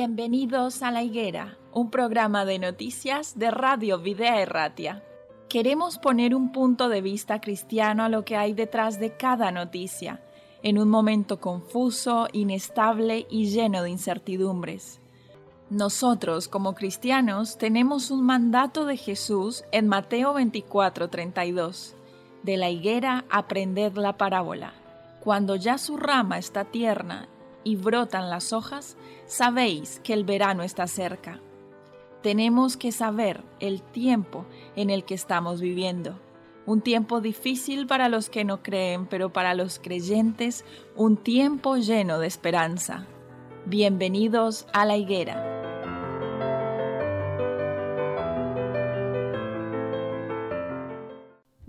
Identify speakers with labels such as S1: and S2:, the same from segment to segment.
S1: Bienvenidos a La Higuera, un programa de noticias de Radio Videa Erratia. Queremos poner un punto de vista cristiano a lo que hay detrás de cada noticia, en un momento confuso, inestable y lleno de incertidumbres. Nosotros, como cristianos, tenemos un mandato de Jesús en Mateo 24:32. De la higuera aprended la parábola. Cuando ya su rama está tierna y brotan las hojas, sabéis que el verano está cerca. Tenemos que saber el tiempo en el que estamos viviendo. Un tiempo difícil para los que no creen, pero para los creyentes un tiempo lleno de esperanza. Bienvenidos a la higuera.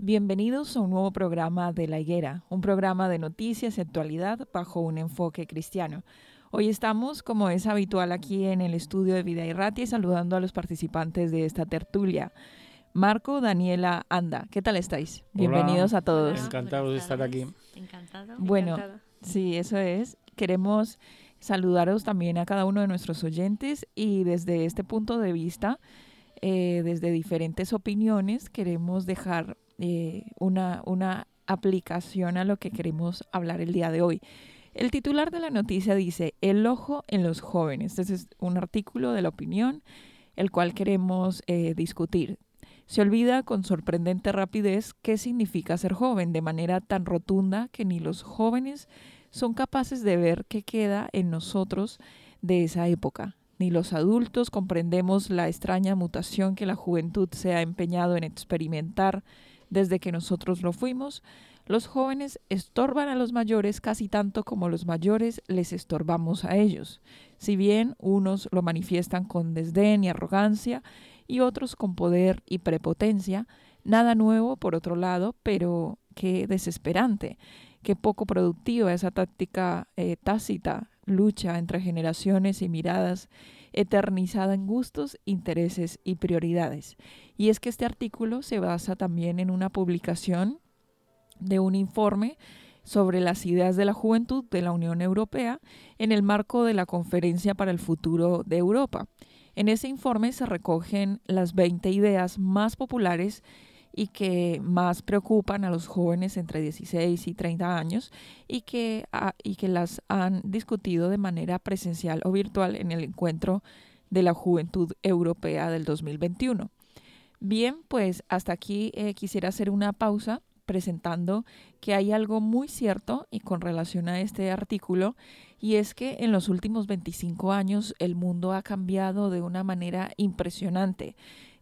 S1: Bienvenidos a un nuevo programa de La Higuera, un programa de noticias y actualidad bajo un enfoque cristiano. Hoy estamos, como es habitual aquí en el estudio de Vida y Rati, saludando a los participantes de esta tertulia. Marco, Daniela, Anda, ¿qué tal estáis? Bienvenidos a todos.
S2: Encantado de estar aquí.
S3: Encantado.
S1: Bueno, sí, eso es. Queremos saludaros también a cada uno de nuestros oyentes y desde este punto de vista, eh, desde diferentes opiniones, queremos dejar eh, una, una aplicación a lo que queremos hablar el día de hoy. El titular de la noticia dice, El ojo en los jóvenes. Este es un artículo de la opinión, el cual queremos eh, discutir. Se olvida con sorprendente rapidez qué significa ser joven de manera tan rotunda que ni los jóvenes son capaces de ver qué queda en nosotros de esa época, ni los adultos comprendemos la extraña mutación que la juventud se ha empeñado en experimentar desde que nosotros lo fuimos, los jóvenes estorban a los mayores casi tanto como los mayores les estorbamos a ellos. Si bien unos lo manifiestan con desdén y arrogancia y otros con poder y prepotencia, nada nuevo por otro lado, pero qué desesperante, qué poco productiva esa táctica eh, tácita, lucha entre generaciones y miradas eternizada en gustos, intereses y prioridades. Y es que este artículo se basa también en una publicación de un informe sobre las ideas de la juventud de la Unión Europea en el marco de la Conferencia para el Futuro de Europa. En ese informe se recogen las 20 ideas más populares y que más preocupan a los jóvenes entre 16 y 30 años y que, y que las han discutido de manera presencial o virtual en el encuentro de la Juventud Europea del 2021. Bien, pues hasta aquí eh, quisiera hacer una pausa presentando que hay algo muy cierto y con relación a este artículo, y es que en los últimos 25 años el mundo ha cambiado de una manera impresionante.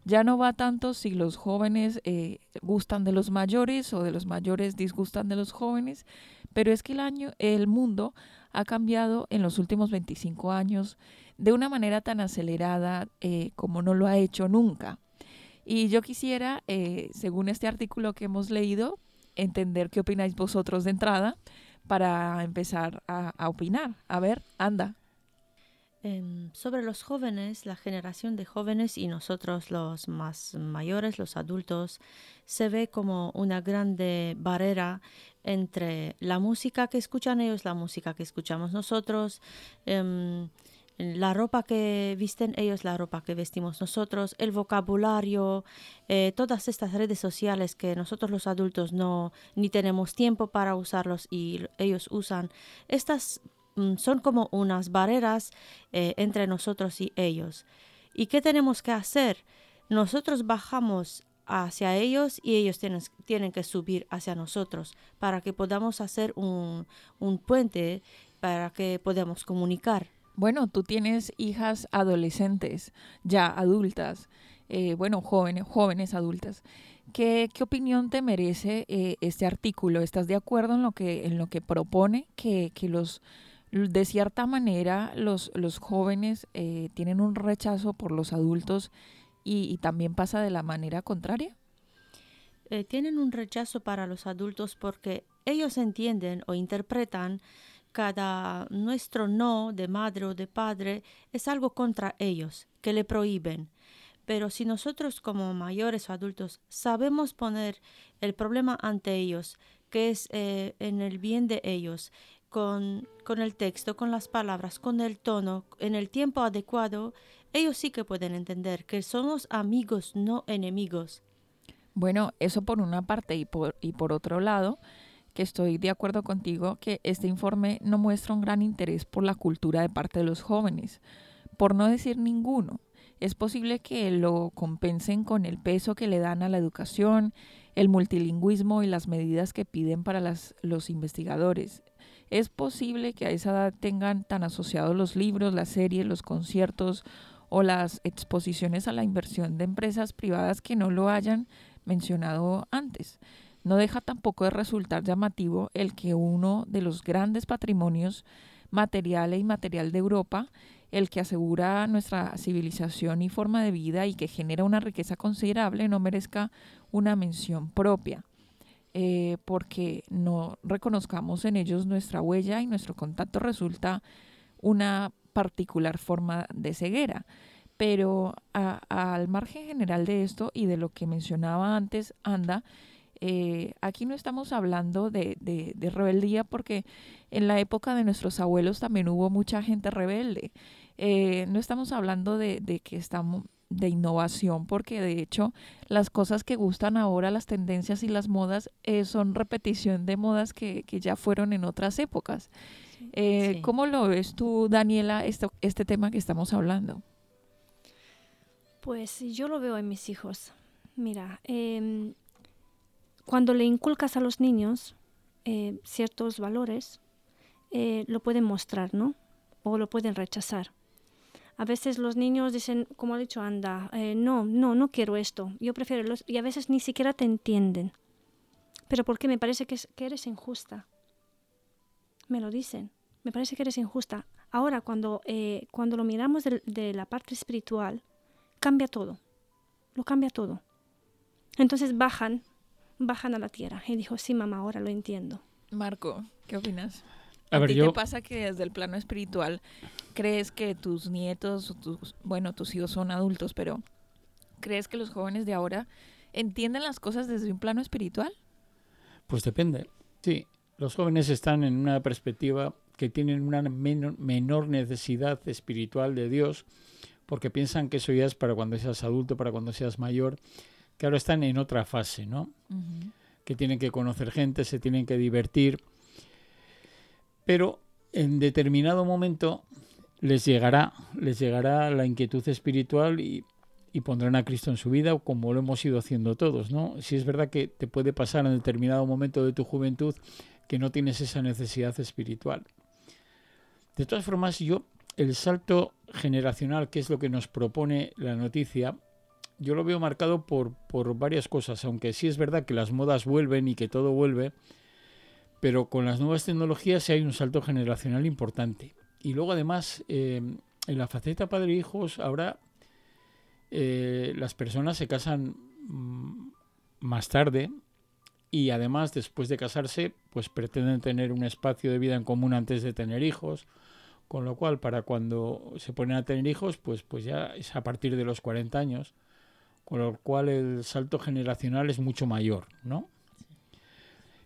S1: Ya no va tanto si los jóvenes eh, gustan de los mayores o de los mayores disgustan de los jóvenes, pero es que el año, el mundo ha cambiado en los últimos 25 años de una manera tan acelerada eh, como no lo ha hecho nunca. Y yo quisiera, eh, según este artículo que hemos leído, entender qué opináis vosotros de entrada para empezar a, opinar. A ver, anda.
S3: Em, sobre los jóvenes, la generación de jóvenes y nosotros los más mayores, los adultos, se ve como una grande barrera entre la música que escuchan ellos, la música que escuchamos nosotros. Em, la ropa que visten ellos, la ropa que vestimos nosotros, el vocabulario, eh, todas estas redes sociales que nosotros los adultos no ni tenemos tiempo para usarlos y ellos usan, estas son como unas barreras eh, entre nosotros y ellos. ¿Y qué tenemos que hacer? Nosotros bajamos hacia ellos y ellos tienen, tienen que subir hacia nosotros para que podamos hacer un, un puente para que podamos comunicar
S1: bueno, tú tienes hijas adolescentes, ya adultas, eh, bueno, jóvenes, jóvenes adultas. ¿Qué, qué opinión te merece eh, este artículo? ¿Estás de acuerdo en lo que, en lo que propone que, que los de cierta manera los, los jóvenes eh, tienen un rechazo por los adultos y, también pasa de la manera contraria?
S3: tienen un rechazo para los adultos porque ellos entienden o interpretan cada nuestro no de madre o de padre es algo contra ellos, que le prohíben. Pero si nosotros como mayores o adultos sabemos poner el problema ante ellos, que es eh, en el bien de ellos, con, el texto, con las palabras, con el tono, en el tiempo adecuado, ellos sí que pueden entender que somos amigos, no enemigos.
S1: Bueno, eso por una parte y por, otro lado, que estoy de acuerdo contigo que este informe no muestra un gran interés por la cultura de parte de los jóvenes, por no decir ninguno. Es posible que lo compensen con el peso que le dan a la educación, el multilingüismo y las medidas que piden para los investigadores. Es posible que a esa edad tengan tan asociados los libros, las series, los conciertos o las exposiciones a la inversión de empresas privadas que no lo hayan mencionado antes. No deja tampoco de resultar llamativo el que uno de los grandes patrimonios material e inmaterial de Europa, el que asegura nuestra civilización y forma de vida y que genera una riqueza considerable, no merezca una mención propia. Eh, porque no reconozcamos en ellos nuestra huella y nuestro contacto resulta una particular forma de ceguera. Pero al margen general de esto y de lo que mencionaba antes, Anda, eh, aquí no estamos hablando de, rebeldía porque en la época de nuestros abuelos también hubo mucha gente rebelde. Eh, no estamos hablando de que estamos de innovación, porque de hecho las cosas que gustan ahora, las tendencias y las modas, eh, son repetición de modas que, que, ya fueron en otras épocas. Eh, ¿Cómo lo ves tú, Daniela, esto, este tema que estamos hablando?
S2: Pues yo lo veo en mis hijos. Mira, em, cuando le inculcas a los niños eh, ciertos valores, lo pueden mostrar, ¿no? O lo pueden rechazar. A veces los niños dicen, como ha dicho Anda, eh, no, no, no quiero esto, yo prefiero los... Y a veces ni siquiera te entienden. Pero ¿por qué? Me parece que, que eres injusta. Me lo dicen. Me parece que eres injusta. Ahora, cuando, eh, cuando lo miramos de, de la parte espiritual, cambia todo. Lo cambia todo. Entonces bajan, bajan a la tierra. Y dijo, sí, mamá, ahora lo entiendo.
S1: Marco, ¿qué opinas? A, ti te pasa que desde el plano espiritual crees que tus nietos, tus, bueno, tus hijos son adultos, pero crees que los jóvenes de ahora entienden las cosas desde un plano espiritual?
S4: Pues depende. Sí, los jóvenes están en una perspectiva que tienen una menor, necesidad espiritual de Dios, porque piensan que eso ya es para cuando seas adulto, para cuando seas mayor, que ahora están en otra fase, ¿no? Que tienen que conocer gente, se tienen que divertir pero en determinado momento les llegará, les llegará la inquietud espiritual y, pondrán a Cristo en su vida, como lo hemos ido haciendo todos, ¿no? Si es verdad que te puede pasar en determinado momento de tu juventud que no tienes esa necesidad espiritual. De todas formas, yo, el salto generacional, que es lo que nos propone la noticia, yo lo veo marcado por, por varias cosas, aunque sí es verdad que las modas vuelven y que todo vuelve, pero con las nuevas tecnologías hay un salto generacional importante. Y luego además, eh, en la faceta padre-hijos, ahora eh, las personas se casan mm, más tarde y además después de casarse, pues pretenden tener un espacio de vida en común antes de tener hijos. Con lo cual, para cuando se ponen a tener hijos, pues, pues ya es a partir de los 40 años. Con lo cual el salto generacional es mucho mayor, ¿no?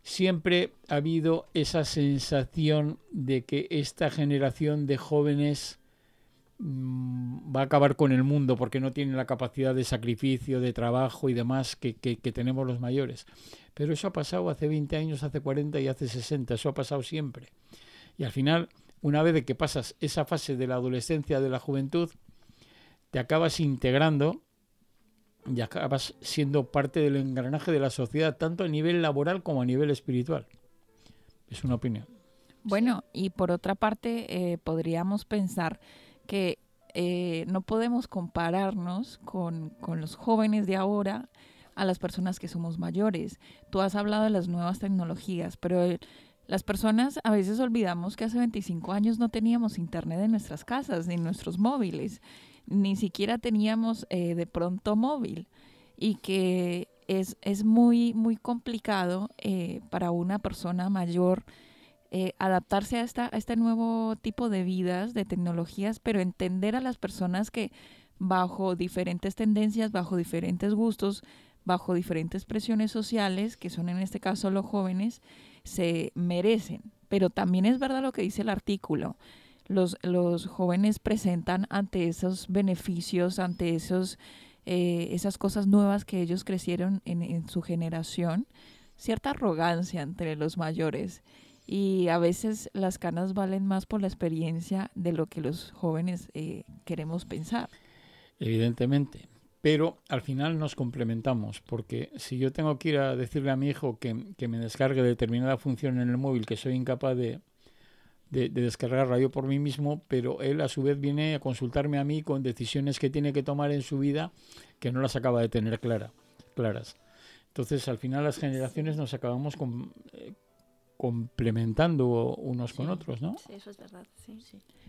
S4: Siempre ha habido esa sensación de que esta generación de jóvenes mm, va a acabar con el mundo porque no tienen la capacidad de sacrificio, de trabajo y demás que, tenemos los mayores. Pero eso ha pasado hace 20 años, hace 40 y hace 60, eso ha pasado siempre. Y al final, una vez que pasas esa fase de la adolescencia, de la juventud, te acabas integrando y acabas siendo parte del engranaje de la sociedad, tanto a nivel laboral como a nivel espiritual. Es una opinión.
S1: Bueno, y por otra parte, eh, podríamos pensar que eh, no podemos compararnos con, con, los jóvenes de ahora a las personas que somos mayores. Tú has hablado de las nuevas tecnologías, pero eh, las personas a veces olvidamos que hace 25 años no teníamos internet en nuestras casas, ni en nuestros móviles ni siquiera teníamos eh, de pronto móvil y que es, es muy, muy complicado eh, para una persona mayor eh, adaptarse a, esta, a este nuevo tipo de vidas, de tecnologías, pero entender a las personas que bajo diferentes tendencias, bajo diferentes gustos, bajo diferentes presiones sociales, que son en este caso los jóvenes, se merecen pero también es verdad lo que dice el artículo. Los, los jóvenes presentan ante esos beneficios, ante esos, eh, esas cosas nuevas que ellos crecieron en, en su generación, cierta arrogancia entre los mayores y a veces las canas valen más por la experiencia de lo que los jóvenes eh, queremos pensar.
S4: Evidentemente, pero al final nos complementamos, porque si yo tengo que ir a decirle a mi hijo que, me descargue determinada función en el móvil, que soy incapaz de, de, descargar radio por mí mismo, pero él a su vez viene a consultarme a mí con decisiones que tiene que tomar en su vida que no las acaba de tener clara, claras. Entonces, al final las generaciones nos acabamos con, eh, complementando unos con otros, ¿no?
S2: Sí, eso es verdad, sí.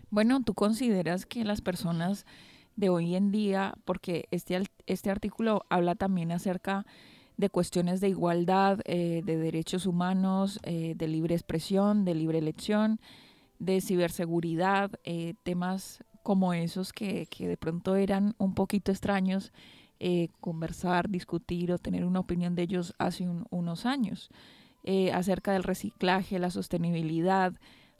S1: Bueno, ¿tú consideras que las personas de hoy en día, porque este, este artículo habla también acerca de cuestiones de igualdad, eh, de derechos humanos, eh, de libre expresión, de libre elección, de ciberseguridad, eh, temas como esos que, que, de pronto eran un poquito extraños conversar, discutir o tener una opinión de ellos hace unos años. Eh, acerca del reciclaje, la sostenibilidad,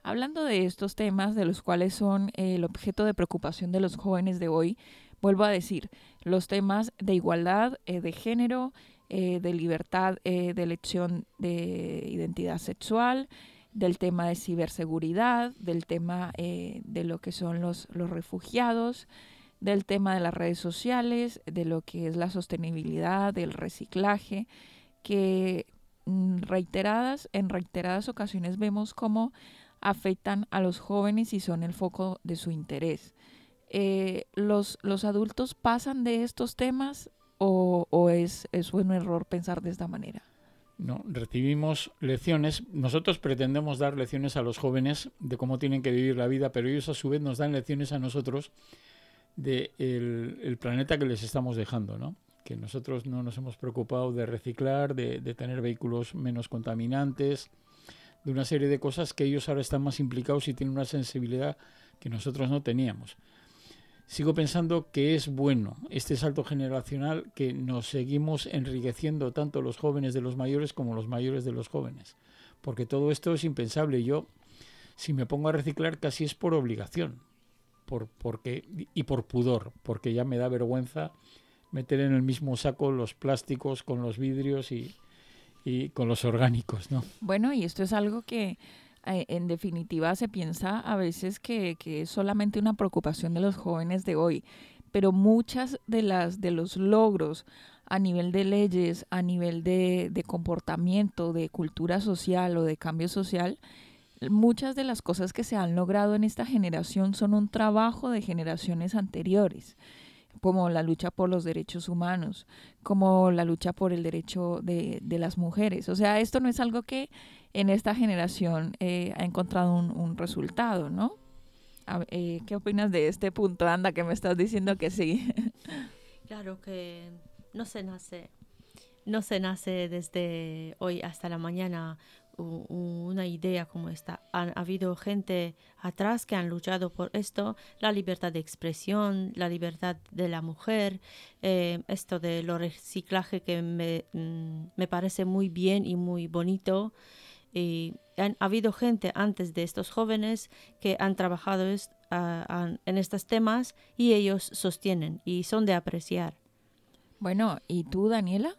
S1: hablando de estos temas de los cuales son eh, el objeto de preocupación de los jóvenes de hoy, vuelvo a decir, los temas de igualdad, eh, de género, de libertad de elección de identidad sexual, del tema de ciberseguridad, del tema de lo que son los, los refugiados, del tema de las redes sociales, de lo que es la sostenibilidad, del reciclaje, que Mm, reiteradas, en reiteradas ocasiones vemos cómo afectan a los jóvenes y son el foco de su interés. Eh, los, ¿Los adultos pasan de estos temas o, o es, es un error pensar de esta manera?
S4: No, recibimos lecciones. Nosotros pretendemos dar lecciones a los jóvenes de cómo tienen que vivir la vida, pero ellos a su vez nos dan lecciones a nosotros del de el planeta que les estamos dejando, ¿no? que nosotros no nos hemos preocupado de reciclar, de, tener vehículos menos contaminantes, de una serie de cosas que ellos ahora están más implicados y tienen una sensibilidad que nosotros no teníamos. Sigo pensando que es bueno este salto generacional que nos seguimos enriqueciendo tanto los jóvenes de los mayores como los mayores de los jóvenes, porque todo esto es impensable. Yo, si me pongo a reciclar, casi es por obligación, por, porque, y por pudor, porque ya me da vergüenza meter en el mismo saco los plásticos con los vidrios y, con los orgánicos, ¿no?
S1: Bueno, y esto es algo que en definitiva se piensa a veces que, es solamente una preocupación de los jóvenes de hoy, pero muchas de las de los logros a nivel de leyes, a nivel de, de comportamiento, de cultura social o de cambio social, muchas de las cosas que se han logrado en esta generación son un trabajo de generaciones anteriores como la lucha por los derechos humanos, como la lucha por el derecho de, las mujeres. O sea, esto no es algo que en esta generación eh, ha encontrado un, resultado, ¿no? Eh, ¿Qué opinas de este punto, Anda, que me estás diciendo que sí?
S3: claro que no se nace, no se nace desde hoy hasta la mañana una idea como esta. Ha, habido gente atrás que han luchado por esto, la libertad de expresión, la libertad de la mujer, eh, esto de lo reciclaje que me, mm, me, parece muy bien y muy bonito. Y han ha habido gente antes de estos jóvenes que han trabajado en estos temas y ellos sostienen y son de apreciar.
S1: Bueno, ¿y tú, Daniela?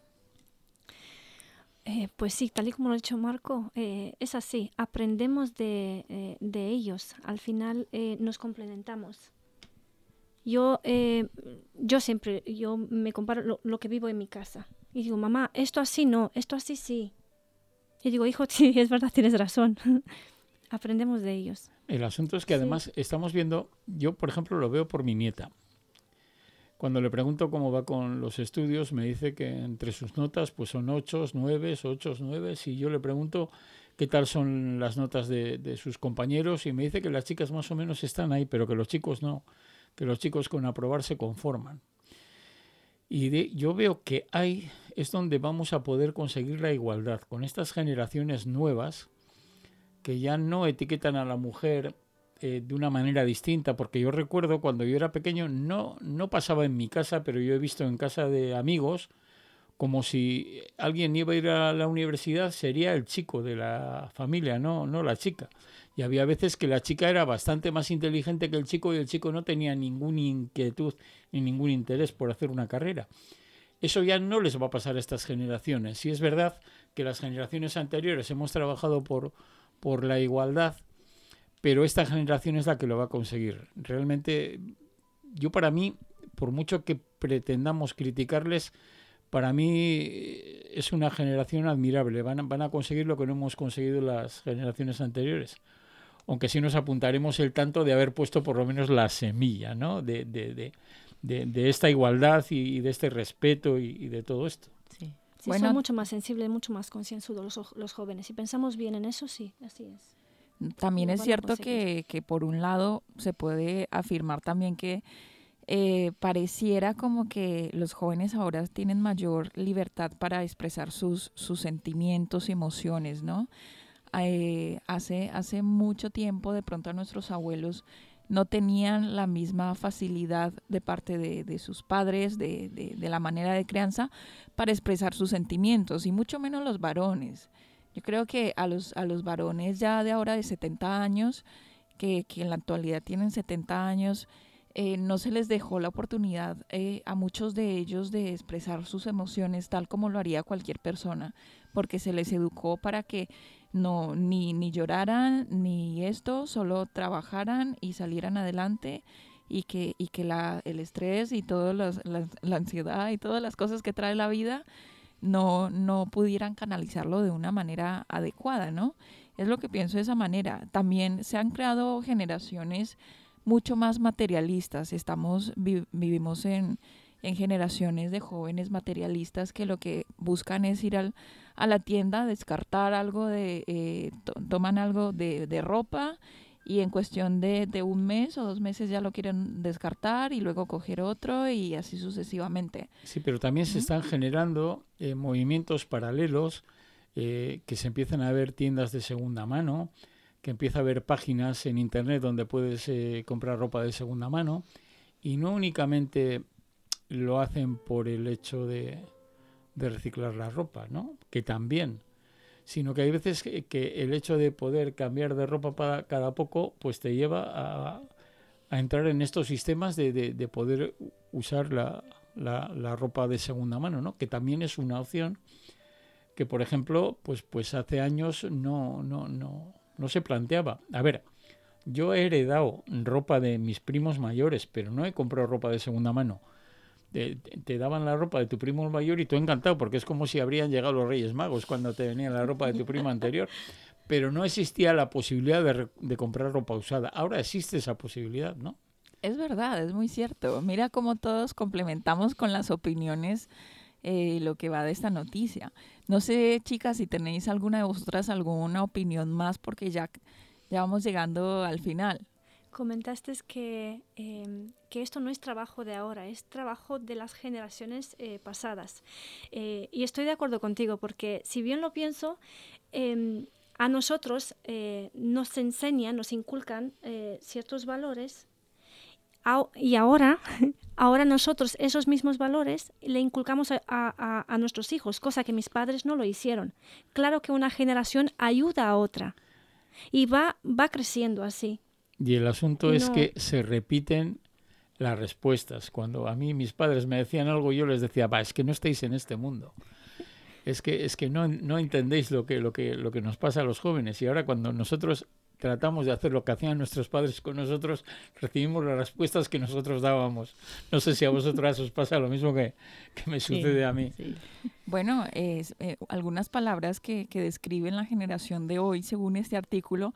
S2: Eh, pues sí, tal y como lo ha dicho Marco, eh, es así, aprendemos de, eh, de ellos, al final nos complementamos. Yo, yo siempre, yo me comparo lo, que vivo en mi casa y digo, mamá, esto así no, esto así sí. Y digo, hijo, sí, es verdad, tienes razón. Aprendemos de ellos.
S4: El asunto es que además estamos viendo, yo por ejemplo lo veo por mi nieta. Cuando le pregunto cómo va con los estudios, me dice que entre sus notas pues son 8, 9, 8, 9. Y yo le pregunto qué tal son las notas de, sus compañeros y me dice que las chicas más o menos están ahí, pero que los chicos no, que los chicos con aprobar se conforman. Y yo veo que ahí es donde vamos a poder conseguir la igualdad con estas generaciones nuevas que ya no etiquetan a la mujer eh, de una manera distinta, porque yo recuerdo cuando yo era pequeño, no, no pasaba en mi casa, pero yo he visto en casa de amigos como si alguien iba a ir a la universidad, sería el chico de la familia, no, no la chica. Y había veces que la chica era bastante más inteligente que el chico y el chico no tenía ninguna inquietud ni ningún interés por hacer una carrera. Eso ya no les va a pasar a estas generaciones. Si es verdad que las generaciones anteriores hemos trabajado por, por la igualdad, pero esta generación es la que lo va a conseguir. Realmente, yo para mí, por mucho que pretendamos criticarles, para mí es una generación admirable. Van a, van a conseguir lo que no hemos conseguido las generaciones anteriores. Aunque sí nos apuntaremos el tanto de haber puesto por lo menos la semilla ¿no? de, de, de, de esta igualdad y, de este respeto y, de todo esto.
S2: Sí. son mucho más sensibles, mucho más concienzudos los, los jóvenes. Si pensamos bien en eso, sí, así es.
S1: También es cierto que, que, por un lado se puede afirmar también que eh, pareciera como que los jóvenes ahora tienen mayor libertad para expresar sus, sus sentimientos y emociones, ¿no? Eh, hace, hace mucho tiempo de pronto nuestros abuelos no tenían la misma facilidad de parte de, sus padres, de, de, la manera de crianza, para expresar sus sentimientos, y mucho menos los varones. Yo creo que a los, a los varones ya de ahora de 70 años, que, que en la actualidad tienen 70 años, eh, no se les dejó la oportunidad eh, a muchos de ellos de expresar sus emociones tal como lo haría cualquier persona, porque se les educó para que no ni, ni lloraran ni esto, solo trabajaran y salieran adelante y que, y que la, el estrés y toda la, la, ansiedad y todas las cosas que trae la vida no, no pudieran canalizarlo de una manera adecuada, ¿no? Es lo que pienso de esa manera. También se han creado generaciones mucho más materialistas. Estamos, vivimos en, en, generaciones de jóvenes materialistas que lo que buscan es ir al, a la tienda, descartar algo de, eh, toman algo de, de, ropa y en cuestión de, de, un mes o dos meses ya lo quieren descartar y luego coger otro y así sucesivamente.
S4: Sí, pero también se están generando eh, movimientos paralelos eh, que se empiezan a ver tiendas de segunda mano que empieza a haber páginas en internet donde puedes eh, comprar ropa de segunda mano y no únicamente lo hacen por el hecho de, reciclar la ropa, ¿no? Que también, sino que hay veces que, el hecho de poder cambiar de ropa para cada poco, pues te lleva a, entrar en estos sistemas de, poder usar la, la, la, ropa de segunda mano, ¿no? Que también es una opción que, por ejemplo, pues, pues hace años no, no, no, no se planteaba. A ver, yo he heredado ropa de mis primos mayores, pero no he comprado ropa de segunda mano. Te, daban la ropa de tu primo mayor y tú encantado, porque es como si habrían llegado los Reyes Magos cuando te venían la ropa de tu primo anterior. Pero no existía la posibilidad de, comprar ropa usada. Ahora existe esa posibilidad, ¿no?
S1: Es verdad, es muy cierto. Mira cómo todos complementamos con las opiniones eh, lo que va de esta noticia. No sé, chicas, si tenéis alguna de vosotras alguna opinión más, porque ya, ya vamos llegando al final.
S2: Comentaste que, em, que esto no es trabajo de ahora, es trabajo de las generaciones eh, pasadas. Eh, y estoy de acuerdo contigo, porque si bien lo pienso, em, a nosotros eh, nos enseñan, nos inculcan ciertos valores y ahora, ahora nosotros esos mismos valores le inculcamos a, nuestros hijos, cosa que mis padres no lo hicieron. Claro que una generación ayuda a otra y va, va creciendo así.
S4: Y el asunto es que se repiten las respuestas. Cuando a mí mis padres me decían algo, yo les decía, va, es que no estáis en este mundo. Es que, es que no, no entendéis lo que, lo, que, lo que nos pasa a los jóvenes. Y ahora cuando nosotros tratamos de hacer lo que hacían nuestros padres con nosotros, recibimos las respuestas que nosotros dábamos. No sé si a vosotras os pasa lo mismo que, me sucede a mí.
S1: Bueno, es, eh, algunas palabras que, que, describen la generación de hoy, según este artículo,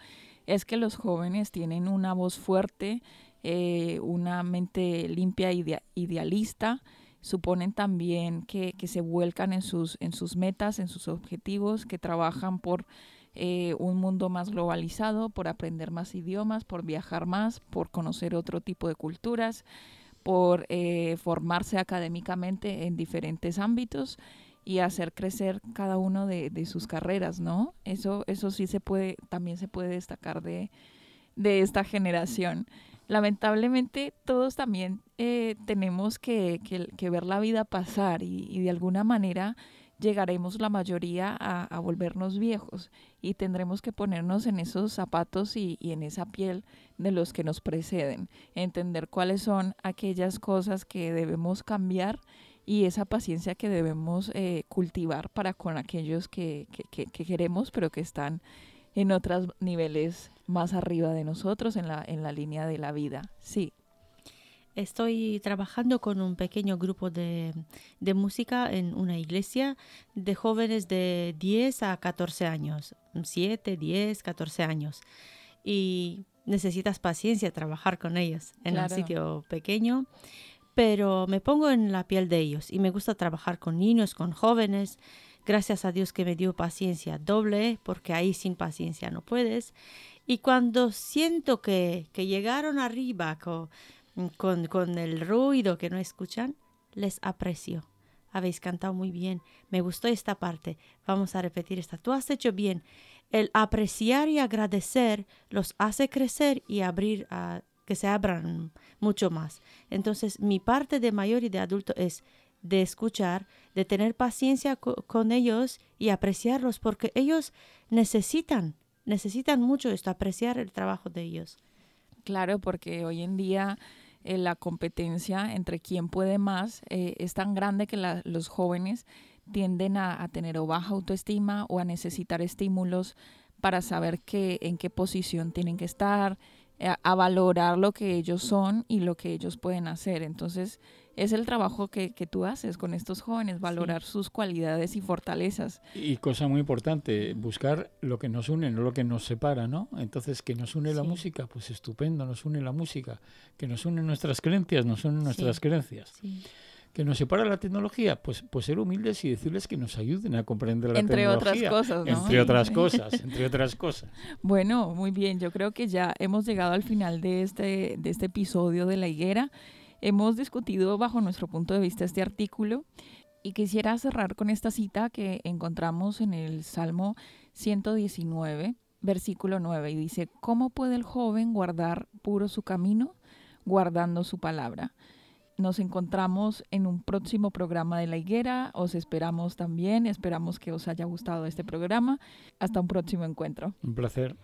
S1: es que los jóvenes tienen una voz fuerte, eh, una mente limpia, e idealista, suponen también que, que se vuelcan en sus, en sus metas, en sus objetivos, que trabajan por eh, un mundo más globalizado, por aprender más idiomas, por viajar más, por conocer otro tipo de culturas, por eh, formarse académicamente en diferentes ámbitos y hacer crecer cada uno de, sus carreras, ¿no? Eso, eso sí se puede, también se puede destacar de, de esta generación. lamentablemente todos también eh, tenemos que, ver la vida pasar y, de alguna manera llegaremos la mayoría a, volvernos viejos y tendremos que ponernos en esos zapatos y, en esa piel de los que nos preceden, entender cuáles son aquellas cosas que debemos cambiar y esa paciencia que debemos eh, cultivar para con aquellos que, que, queremos pero que están en otros niveles más arriba de nosotros en la, en la línea de la vida. Sí.
S3: Estoy trabajando con un pequeño grupo de, de, música en una iglesia de jóvenes de 10 a 14 años, 7, 10, 14 años. Y necesitas paciencia trabajar con ellos en un sitio pequeño, pero me pongo en la piel de ellos y me gusta trabajar con niños, con jóvenes Gracias a Dios que me dio paciencia doble, porque ahí sin paciencia no puedes. Y cuando siento que, que llegaron arriba con, con, con el ruido que no escuchan, les aprecio. Habéis cantado muy bien. Me gustó esta parte. Vamos a repetir esta. Tú has hecho bien. El apreciar y agradecer los hace crecer y abrir a que se abran mucho más. Entonces, mi parte de mayor y de adulto es de escuchar, de tener paciencia con ellos y apreciarlos, porque ellos necesitan, necesitan mucho esto, apreciar el trabajo de ellos.
S1: Claro, porque hoy en día eh, la competencia entre quién puede más eh, es tan grande que los jóvenes tienden a, tener o baja autoestima o a necesitar estímulos para saber que, en qué posición tienen que estar, eh, a valorar lo que ellos son y lo que ellos pueden hacer. Entonces, es el trabajo que, que tú haces con estos jóvenes, valorar sus cualidades y fortalezas.
S4: Y cosa muy importante, buscar lo que nos une, no lo que nos separa, ¿no? Entonces, que nos une la música, pues estupendo, nos une la música. Que nos une nuestras creencias, nos unen nuestras creencias. Que nos separa la tecnología, pues, pues ser humildes y decirles que nos ayuden a comprender la
S1: entre
S4: tecnología.
S1: Otras cosas, ¿no?
S4: Entre otras cosas, entre otras cosas.
S1: Bueno, muy bien, yo creo que ya hemos llegado al final de este, de este episodio de La Higuera. Hemos discutido bajo nuestro punto de vista este artículo y quisiera cerrar con esta cita que encontramos en el Salmo 119, versículo 9, y dice, ¿cómo puede el joven guardar puro su camino? Guardando su palabra. Nos encontramos en un próximo programa de La Higuera. Os esperamos también. Esperamos que os haya gustado este programa. Hasta un próximo encuentro.
S4: Un placer.